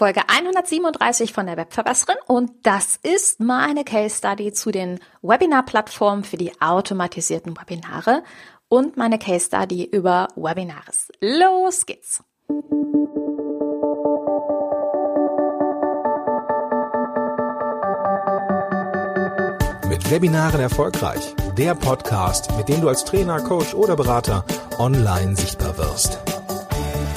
Folge 137 von der Webverbesserin und das ist meine Case Study zu den Webinar-Plattformen für die automatisierten Webinare und meine Case Study über Webinares. Los geht's! Mit Webinaren erfolgreich. Der Podcast, mit dem du als Trainer, Coach oder Berater online sichtbar wirst.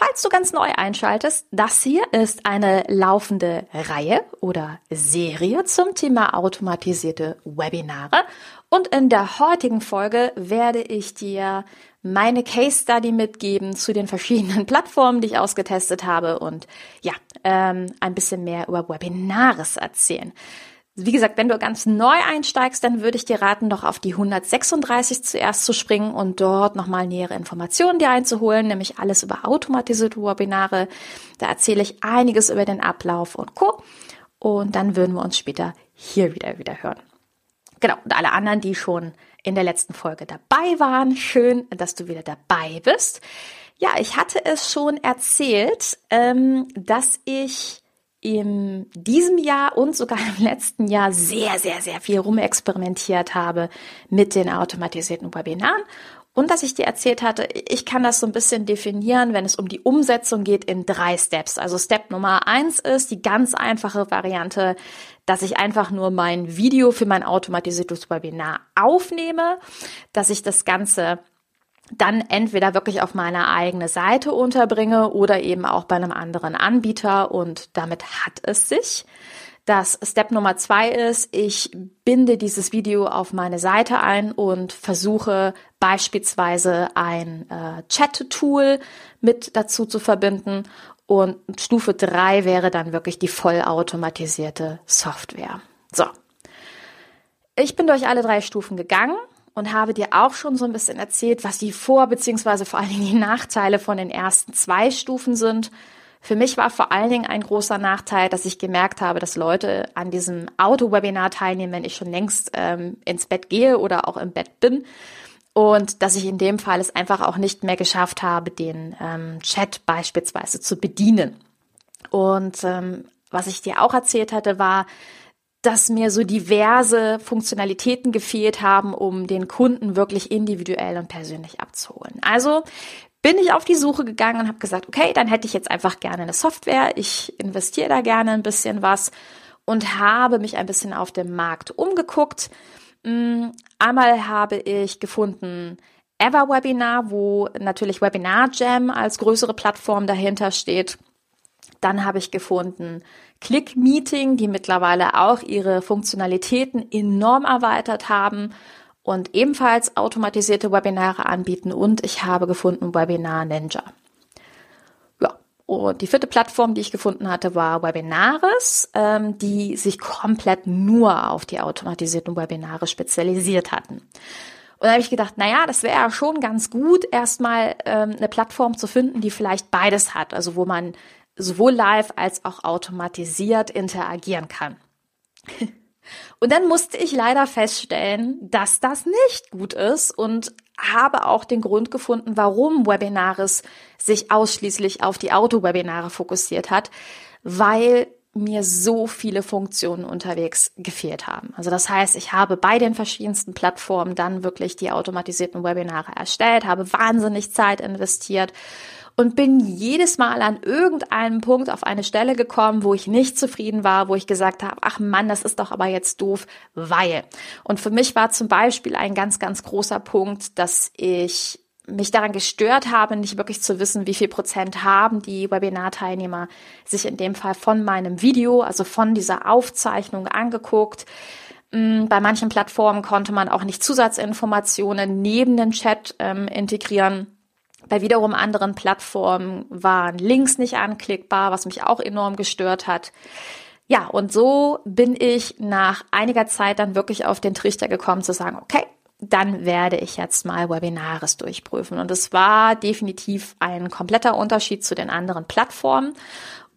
Falls du ganz neu einschaltest, das hier ist eine laufende Reihe oder Serie zum Thema automatisierte Webinare. Und in der heutigen Folge werde ich dir meine Case Study mitgeben zu den verschiedenen Plattformen, die ich ausgetestet habe und ja, ähm, ein bisschen mehr über Webinares erzählen. Wie gesagt, wenn du ganz neu einsteigst, dann würde ich dir raten, doch auf die 136 zuerst zu springen und dort nochmal nähere Informationen dir einzuholen, nämlich alles über automatisierte Webinare. Da erzähle ich einiges über den Ablauf und Co. Und dann würden wir uns später hier wieder wieder hören. Genau, und alle anderen, die schon in der letzten Folge dabei waren, schön, dass du wieder dabei bist. Ja, ich hatte es schon erzählt, ähm, dass ich in diesem Jahr und sogar im letzten Jahr sehr, sehr, sehr viel rumexperimentiert habe mit den automatisierten Webinaren. Und dass ich dir erzählt hatte, ich kann das so ein bisschen definieren, wenn es um die Umsetzung geht, in drei Steps. Also Step Nummer eins ist die ganz einfache Variante, dass ich einfach nur mein Video für mein automatisiertes Webinar aufnehme, dass ich das Ganze dann entweder wirklich auf meiner eigene Seite unterbringe oder eben auch bei einem anderen Anbieter und damit hat es sich. Das Step Nummer zwei ist, ich binde dieses Video auf meine Seite ein und versuche beispielsweise ein äh, Chat-Tool mit dazu zu verbinden. Und Stufe drei wäre dann wirklich die vollautomatisierte Software. So. Ich bin durch alle drei Stufen gegangen und habe dir auch schon so ein bisschen erzählt, was die Vor- bzw. vor allen Dingen die Nachteile von den ersten zwei Stufen sind. Für mich war vor allen Dingen ein großer Nachteil, dass ich gemerkt habe, dass Leute an diesem Auto-Webinar teilnehmen, wenn ich schon längst ähm, ins Bett gehe oder auch im Bett bin. Und dass ich in dem Fall es einfach auch nicht mehr geschafft habe, den ähm, Chat beispielsweise zu bedienen. Und ähm, was ich dir auch erzählt hatte, war, dass mir so diverse Funktionalitäten gefehlt haben, um den Kunden wirklich individuell und persönlich abzuholen. Also bin ich auf die Suche gegangen und habe gesagt, okay, dann hätte ich jetzt einfach gerne eine Software. Ich investiere da gerne ein bisschen was und habe mich ein bisschen auf dem Markt umgeguckt. Mm, einmal habe ich gefunden Everwebinar, wo natürlich Webinar Jam als größere Plattform dahinter steht. Dann habe ich gefunden Click Meeting, die mittlerweile auch ihre Funktionalitäten enorm erweitert haben und ebenfalls automatisierte Webinare anbieten. Und ich habe gefunden Webinar Ninja. Ja, und die vierte Plattform, die ich gefunden hatte, war Webinaris, ähm, die sich komplett nur auf die automatisierten Webinare spezialisiert hatten. Und da habe ich gedacht, naja, das wäre ja schon ganz gut, erstmal ähm, eine Plattform zu finden, die vielleicht beides hat. Also wo man sowohl live als auch automatisiert interagieren kann. Und dann musste ich leider feststellen, dass das nicht gut ist und habe auch den Grund gefunden, warum Webinaris sich ausschließlich auf die Auto-Webinare fokussiert hat, weil mir so viele Funktionen unterwegs gefehlt haben. Also das heißt, ich habe bei den verschiedensten Plattformen dann wirklich die automatisierten Webinare erstellt, habe wahnsinnig Zeit investiert und bin jedes Mal an irgendeinem Punkt auf eine Stelle gekommen, wo ich nicht zufrieden war, wo ich gesagt habe, ach Mann, das ist doch aber jetzt doof, weil. Und für mich war zum Beispiel ein ganz, ganz großer Punkt, dass ich mich daran gestört habe, nicht wirklich zu wissen, wie viel Prozent haben die Webinar-Teilnehmer sich in dem Fall von meinem Video, also von dieser Aufzeichnung angeguckt. Mm, bei manchen Plattformen konnte man auch nicht Zusatzinformationen neben den Chat ähm, integrieren. Bei wiederum anderen Plattformen waren Links nicht anklickbar, was mich auch enorm gestört hat. Ja, und so bin ich nach einiger Zeit dann wirklich auf den Trichter gekommen zu sagen, okay, dann werde ich jetzt mal Webinares durchprüfen. Und es war definitiv ein kompletter Unterschied zu den anderen Plattformen.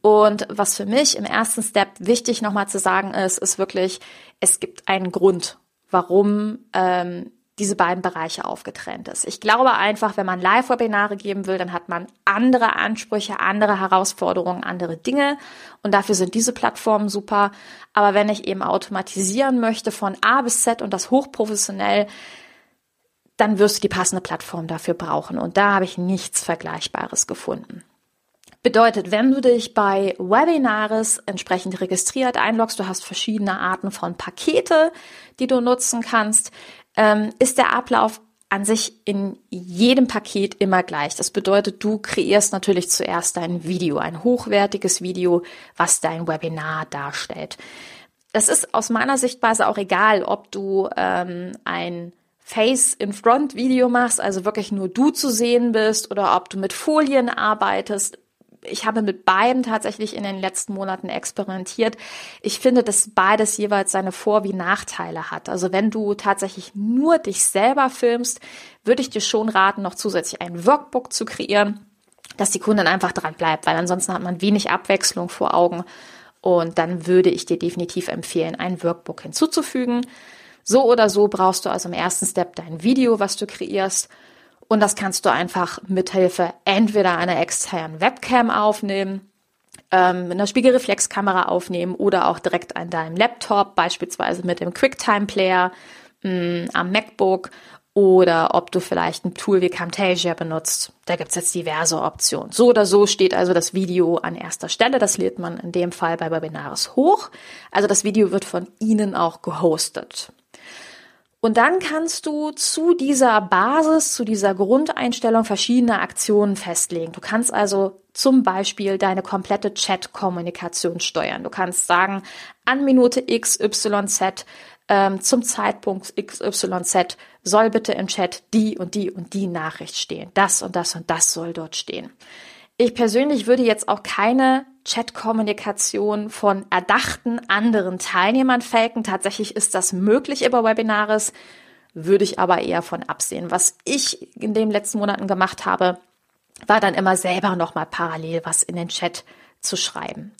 Und was für mich im ersten Step wichtig nochmal zu sagen ist, ist wirklich, es gibt einen Grund, warum ähm, diese beiden Bereiche aufgetrennt ist. Ich glaube einfach, wenn man Live-Webinare geben will, dann hat man andere Ansprüche, andere Herausforderungen, andere Dinge. Und dafür sind diese Plattformen super. Aber wenn ich eben automatisieren möchte von A bis Z und das hochprofessionell, dann wirst du die passende Plattform dafür brauchen. Und da habe ich nichts Vergleichbares gefunden. Bedeutet, wenn du dich bei Webinares entsprechend registriert einloggst, du hast verschiedene Arten von Pakete, die du nutzen kannst, ähm, ist der Ablauf an sich in jedem Paket immer gleich. Das bedeutet, du kreierst natürlich zuerst ein Video, ein hochwertiges Video, was dein Webinar darstellt. Das ist aus meiner Sichtweise auch egal, ob du ähm, ein Face-in-Front-Video machst, also wirklich nur du zu sehen bist, oder ob du mit Folien arbeitest ich habe mit beiden tatsächlich in den letzten Monaten experimentiert. Ich finde, dass beides jeweils seine Vor- wie Nachteile hat. Also wenn du tatsächlich nur dich selber filmst, würde ich dir schon raten, noch zusätzlich ein Workbook zu kreieren, dass die Kundin einfach dran bleibt, weil ansonsten hat man wenig Abwechslung vor Augen. Und dann würde ich dir definitiv empfehlen, ein Workbook hinzuzufügen. So oder so brauchst du also im ersten Step dein Video, was du kreierst. Und das kannst du einfach mithilfe entweder einer externen Webcam aufnehmen, ähm, mit einer Spiegelreflexkamera aufnehmen oder auch direkt an deinem Laptop, beispielsweise mit dem QuickTime-Player mm, am MacBook oder ob du vielleicht ein Tool wie Camtasia benutzt. Da gibt's jetzt diverse Optionen. So oder so steht also das Video an erster Stelle. Das lädt man in dem Fall bei Webinaris hoch. Also das Video wird von Ihnen auch gehostet. Und dann kannst du zu dieser Basis, zu dieser Grundeinstellung verschiedene Aktionen festlegen. Du kannst also zum Beispiel deine komplette Chat-Kommunikation steuern. Du kannst sagen, an Minute XYZ ähm, zum Zeitpunkt XYZ soll bitte im Chat die und die und die Nachricht stehen. Das und das und das soll dort stehen. Ich persönlich würde jetzt auch keine Chat-Kommunikation von erdachten anderen Teilnehmern faken. Tatsächlich ist das möglich über Webinares, würde ich aber eher von absehen. Was ich in den letzten Monaten gemacht habe, war dann immer selber nochmal parallel was in den Chat zu schreiben.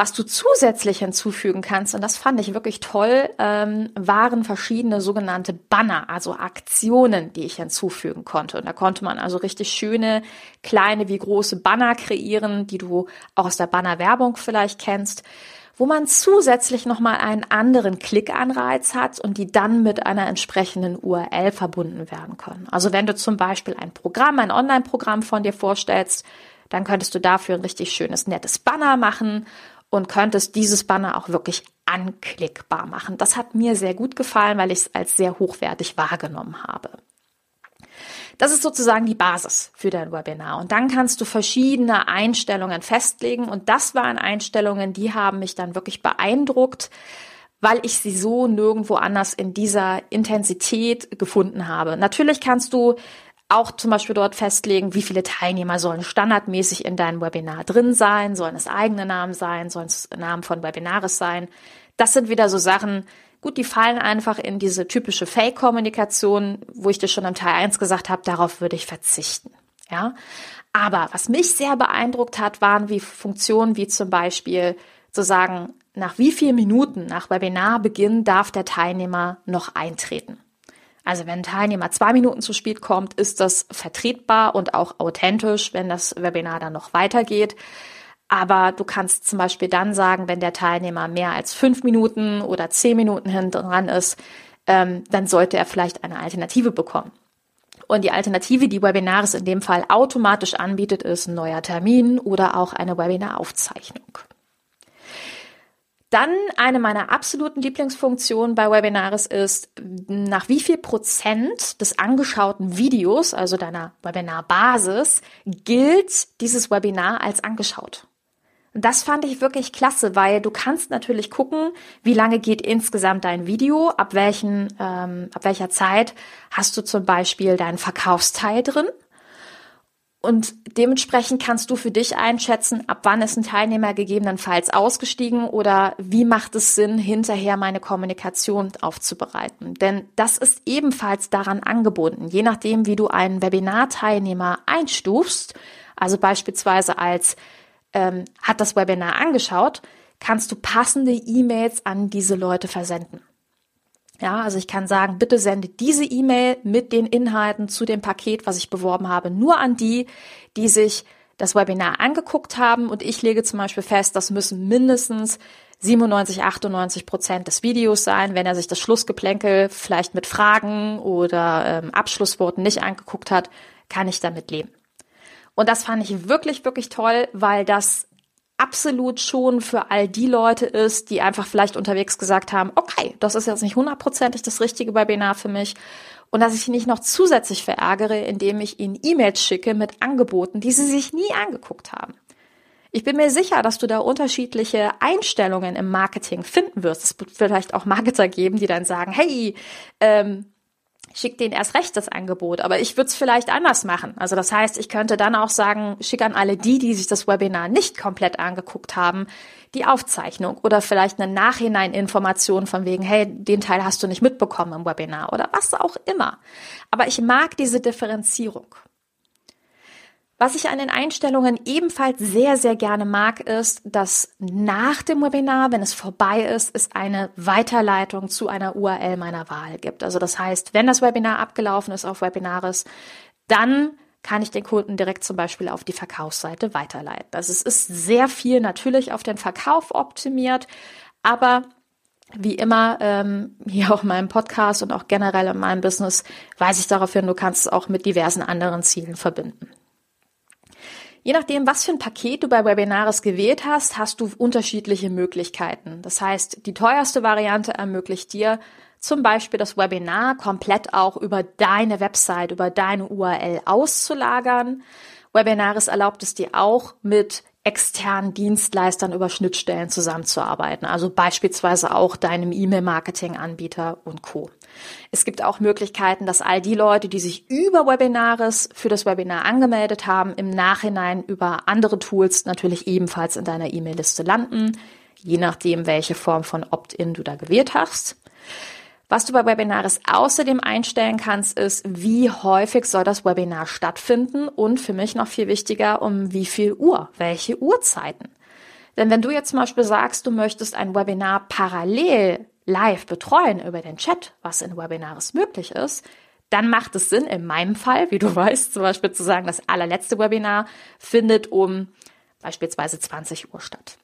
Was du zusätzlich hinzufügen kannst, und das fand ich wirklich toll, ähm, waren verschiedene sogenannte Banner, also Aktionen, die ich hinzufügen konnte. Und da konnte man also richtig schöne, kleine wie große Banner kreieren, die du auch aus der Bannerwerbung vielleicht kennst, wo man zusätzlich nochmal einen anderen Klickanreiz hat und die dann mit einer entsprechenden URL verbunden werden können. Also wenn du zum Beispiel ein Programm, ein Online-Programm von dir vorstellst, dann könntest du dafür ein richtig schönes, nettes Banner machen und könntest dieses Banner auch wirklich anklickbar machen. Das hat mir sehr gut gefallen, weil ich es als sehr hochwertig wahrgenommen habe. Das ist sozusagen die Basis für dein Webinar. Und dann kannst du verschiedene Einstellungen festlegen. Und das waren Einstellungen, die haben mich dann wirklich beeindruckt, weil ich sie so nirgendwo anders in dieser Intensität gefunden habe. Natürlich kannst du auch zum Beispiel dort festlegen, wie viele Teilnehmer sollen standardmäßig in deinem Webinar drin sein, sollen es eigene Namen sein, sollen es Namen von Webinares sein. Das sind wieder so Sachen, gut, die fallen einfach in diese typische Fake-Kommunikation, wo ich dir schon im Teil 1 gesagt habe, darauf würde ich verzichten. Ja, aber was mich sehr beeindruckt hat, waren wie Funktionen wie zum Beispiel zu sagen, nach wie vielen Minuten nach Webinarbeginn darf der Teilnehmer noch eintreten. Also wenn ein Teilnehmer zwei Minuten zu spät kommt, ist das vertretbar und auch authentisch, wenn das Webinar dann noch weitergeht. Aber du kannst zum Beispiel dann sagen, wenn der Teilnehmer mehr als fünf Minuten oder zehn Minuten hinten dran ist, ähm, dann sollte er vielleicht eine Alternative bekommen. Und die Alternative, die Webinaris in dem Fall automatisch anbietet, ist ein neuer Termin oder auch eine Webinaraufzeichnung. Dann eine meiner absoluten Lieblingsfunktionen bei Webinaris ist, nach wie viel Prozent des angeschauten Videos, also deiner Webinarbasis, gilt dieses Webinar als angeschaut. Das fand ich wirklich klasse, weil du kannst natürlich gucken, wie lange geht insgesamt dein Video, ab welchen, ähm, ab welcher Zeit hast du zum Beispiel deinen Verkaufsteil drin Und dementsprechend kannst du für dich einschätzen, ab wann ist ein Teilnehmer gegebenenfalls ausgestiegen oder wie macht es Sinn, hinterher meine Kommunikation aufzubereiten. Denn das ist ebenfalls daran angebunden. Je nachdem, wie du einen Webinarteilnehmer einstufst, also beispielsweise als ähm, hat das Webinar angeschaut, kannst du passende E-Mails an diese Leute versenden. Ja, also ich kann sagen, bitte sende diese E-Mail mit den Inhalten zu dem Paket, was ich beworben habe, nur an die, die sich das Webinar angeguckt haben. Und ich lege zum Beispiel fest, das müssen mindestens 97, 98 Prozent des Videos sein. Wenn er sich das Schlussgeplänkel vielleicht mit Fragen oder ähm, Abschlussworten nicht angeguckt hat, kann ich damit leben. Und das fand ich wirklich, wirklich toll, weil das absolut schon für all die Leute ist, die einfach vielleicht unterwegs gesagt haben, okay, das ist jetzt nicht hundertprozentig das richtige Webinar für mich und dass ich sie nicht noch zusätzlich verärgere, indem ich ihnen E-Mails schicke mit Angeboten, die sie sich nie angeguckt haben. Ich bin mir sicher, dass du da unterschiedliche Einstellungen im Marketing finden wirst. Es wird vielleicht auch Marketer geben, die dann sagen, hey, ähm, schick denen erst recht das Angebot. Aber ich würde es vielleicht anders machen. Also das heißt, ich könnte dann auch sagen, schick an alle die, die sich das Webinar nicht komplett angeguckt haben, die Aufzeichnung oder vielleicht eine Nachhinein-Information von wegen, hey, den Teil hast du nicht mitbekommen im Webinar oder was auch immer. Aber ich mag diese Differenzierung. Was ich an den Einstellungen ebenfalls sehr, sehr gerne mag, ist, dass nach dem Webinar, wenn es vorbei ist, es eine Weiterleitung zu einer URL meiner Wahl gibt. Also das heißt, wenn das Webinar abgelaufen ist auf Webinaris, dann kann ich den Kunden direkt zum Beispiel auf die Verkaufsseite weiterleiten. Also es ist sehr viel natürlich auf den Verkauf optimiert, aber wie immer, ähm, hier auch in meinem Podcast und auch generell in meinem Business, weise ich darauf hin, du kannst es auch mit diversen anderen Zielen verbinden. Je nachdem, was für ein Paket du bei Webinaris gewählt hast, hast du unterschiedliche Möglichkeiten. Das heißt, die teuerste Variante ermöglicht dir zum Beispiel das Webinar komplett auch über deine Website, über deine URL auszulagern. Webinaris erlaubt es dir auch mit externen Dienstleistern über Schnittstellen zusammenzuarbeiten, also beispielsweise auch deinem E-Mail-Marketing-Anbieter und Co. Es gibt auch Möglichkeiten, dass all die Leute, die sich über Webinares für das Webinar angemeldet haben, im Nachhinein über andere Tools natürlich ebenfalls in deiner E-Mail-Liste landen, je nachdem, welche Form von Opt-in du da gewählt hast. Was du bei Webinaris außerdem einstellen kannst, ist, wie häufig soll das Webinar stattfinden und für mich noch viel wichtiger, um wie viel Uhr, welche Uhrzeiten. Denn wenn du jetzt zum Beispiel sagst, du möchtest ein Webinar parallel live betreuen über den Chat, was in Webinaris möglich ist, dann macht es Sinn, in meinem Fall, wie du weißt, zum Beispiel zu sagen, das allerletzte Webinar findet um beispielsweise 20 Uhr statt.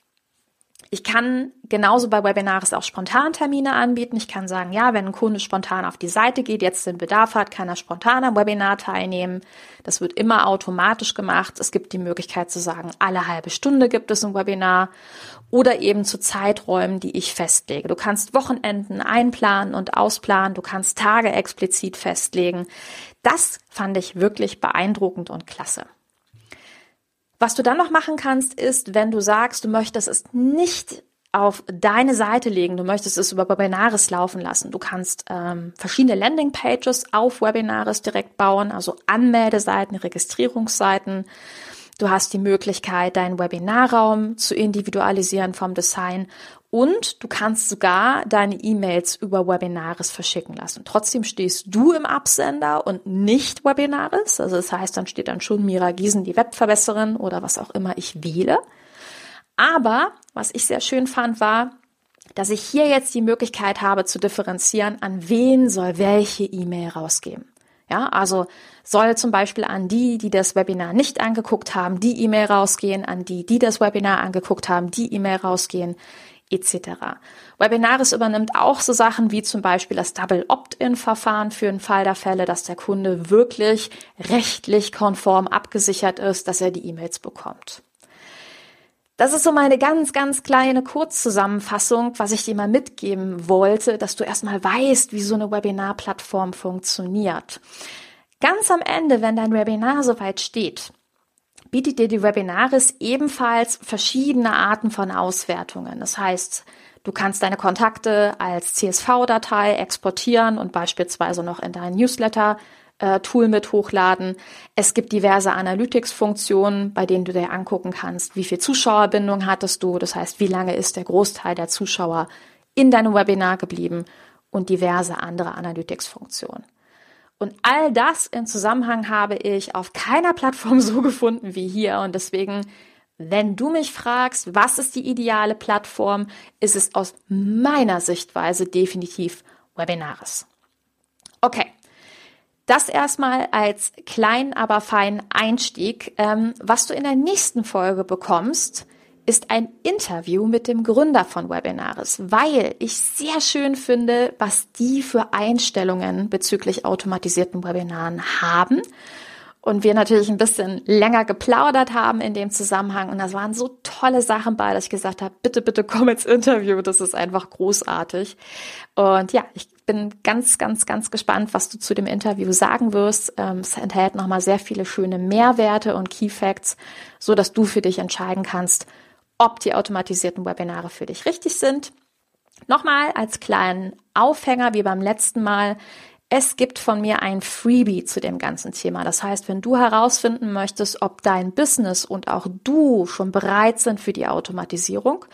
Ich kann genauso bei Webinars auch Spontantermine anbieten. Ich kann sagen, ja, wenn ein Kunde spontan auf die Seite geht, jetzt den Bedarf hat, kann er spontan am Webinar teilnehmen. Das wird immer automatisch gemacht. Es gibt die Möglichkeit zu sagen, alle halbe Stunde gibt es ein Webinar oder eben zu Zeiträumen, die ich festlege. Du kannst Wochenenden einplanen und ausplanen. Du kannst Tage explizit festlegen. Das fand ich wirklich beeindruckend und klasse. Was du dann noch machen kannst, ist, wenn du sagst, du möchtest es nicht auf deine Seite legen, du möchtest es über Webinaris laufen lassen. Du kannst ähm, verschiedene Landingpages auf Webinaris direkt bauen, also Anmeldeseiten, Registrierungsseiten. Du hast die Möglichkeit, deinen Webinarraum zu individualisieren vom Design und du kannst sogar deine E-Mails über Webinaris verschicken lassen. Trotzdem stehst du im Absender und nicht Webinaris. Also das heißt, dann steht dann schon Mira Giesen, die Webverbesserin oder was auch immer ich wähle. Aber was ich sehr schön fand, war, dass ich hier jetzt die Möglichkeit habe zu differenzieren, an wen soll welche E-Mail rausgehen. Ja, also soll zum Beispiel an die, die das Webinar nicht angeguckt haben, die E-Mail rausgehen, an die, die das Webinar angeguckt haben, die E-Mail rausgehen, etc. Webinaris übernimmt auch so Sachen wie zum Beispiel das Double Opt-in-Verfahren für den Fall der Fälle, dass der Kunde wirklich rechtlich konform abgesichert ist, dass er die E-Mails bekommt. Das ist so meine ganz, ganz kleine Kurzzusammenfassung, was ich dir mal mitgeben wollte, dass du erstmal weißt, wie so eine Webinarplattform funktioniert. Ganz am Ende, wenn dein Webinar soweit steht, bietet dir die Webinaris ebenfalls verschiedene Arten von Auswertungen. Das heißt, du kannst deine Kontakte als CSV-Datei exportieren und beispielsweise noch in deinen Newsletter äh, Tool mit hochladen. Es gibt diverse Analytics-Funktionen, bei denen du dir angucken kannst, wie viel Zuschauerbindung hattest du. Das heißt, wie lange ist der Großteil der Zuschauer in deinem Webinar geblieben und diverse andere Analytics-Funktionen. Und all das in Zusammenhang habe ich auf keiner Plattform so gefunden wie hier. Und deswegen, wenn du mich fragst, was ist die ideale Plattform, ist es aus meiner Sichtweise definitiv Webinaris. Okay. Das erstmal als kleinen, aber feinen Einstieg. Ähm, was du in der nächsten Folge bekommst, ist ein Interview mit dem Gründer von Webinaris, weil ich sehr schön finde, was die für Einstellungen bezüglich automatisierten Webinaren haben. Und wir natürlich ein bisschen länger geplaudert haben in dem Zusammenhang. Und das waren so tolle Sachen bei, dass ich gesagt habe, bitte, bitte komm ins Interview. Das ist einfach großartig. Und ja, ich bin ganz, ganz, ganz gespannt, was du zu dem Interview sagen wirst. Ähm, es enthält nochmal sehr viele schöne Mehrwerte und Key Facts, so dass du für dich entscheiden kannst, ob die automatisierten Webinare für dich richtig sind. Nochmal als kleinen Aufhänger wie beim letzten Mal. Es gibt von mir ein Freebie zu dem ganzen Thema. Das heißt, wenn du herausfinden möchtest, ob dein Business und auch du schon bereit sind für die Automatisierung,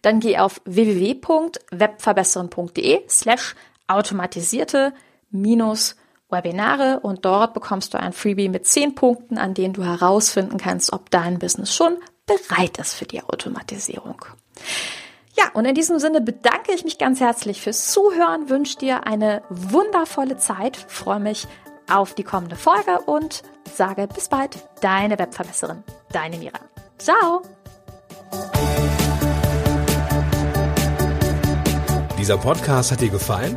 dann geh auf www.webverbessern.de slash automatisierte minus Webinare und dort bekommst du ein Freebie mit zehn Punkten, an denen du herausfinden kannst, ob dein Business schon bereit ist für die Automatisierung. Ja, und in diesem Sinne bedanke ich mich ganz herzlich fürs Zuhören, wünsche dir eine wundervolle Zeit, freue mich auf die kommende Folge und sage bis bald, deine Webverbesserin, deine Mira. Ciao! Dieser Podcast hat dir gefallen?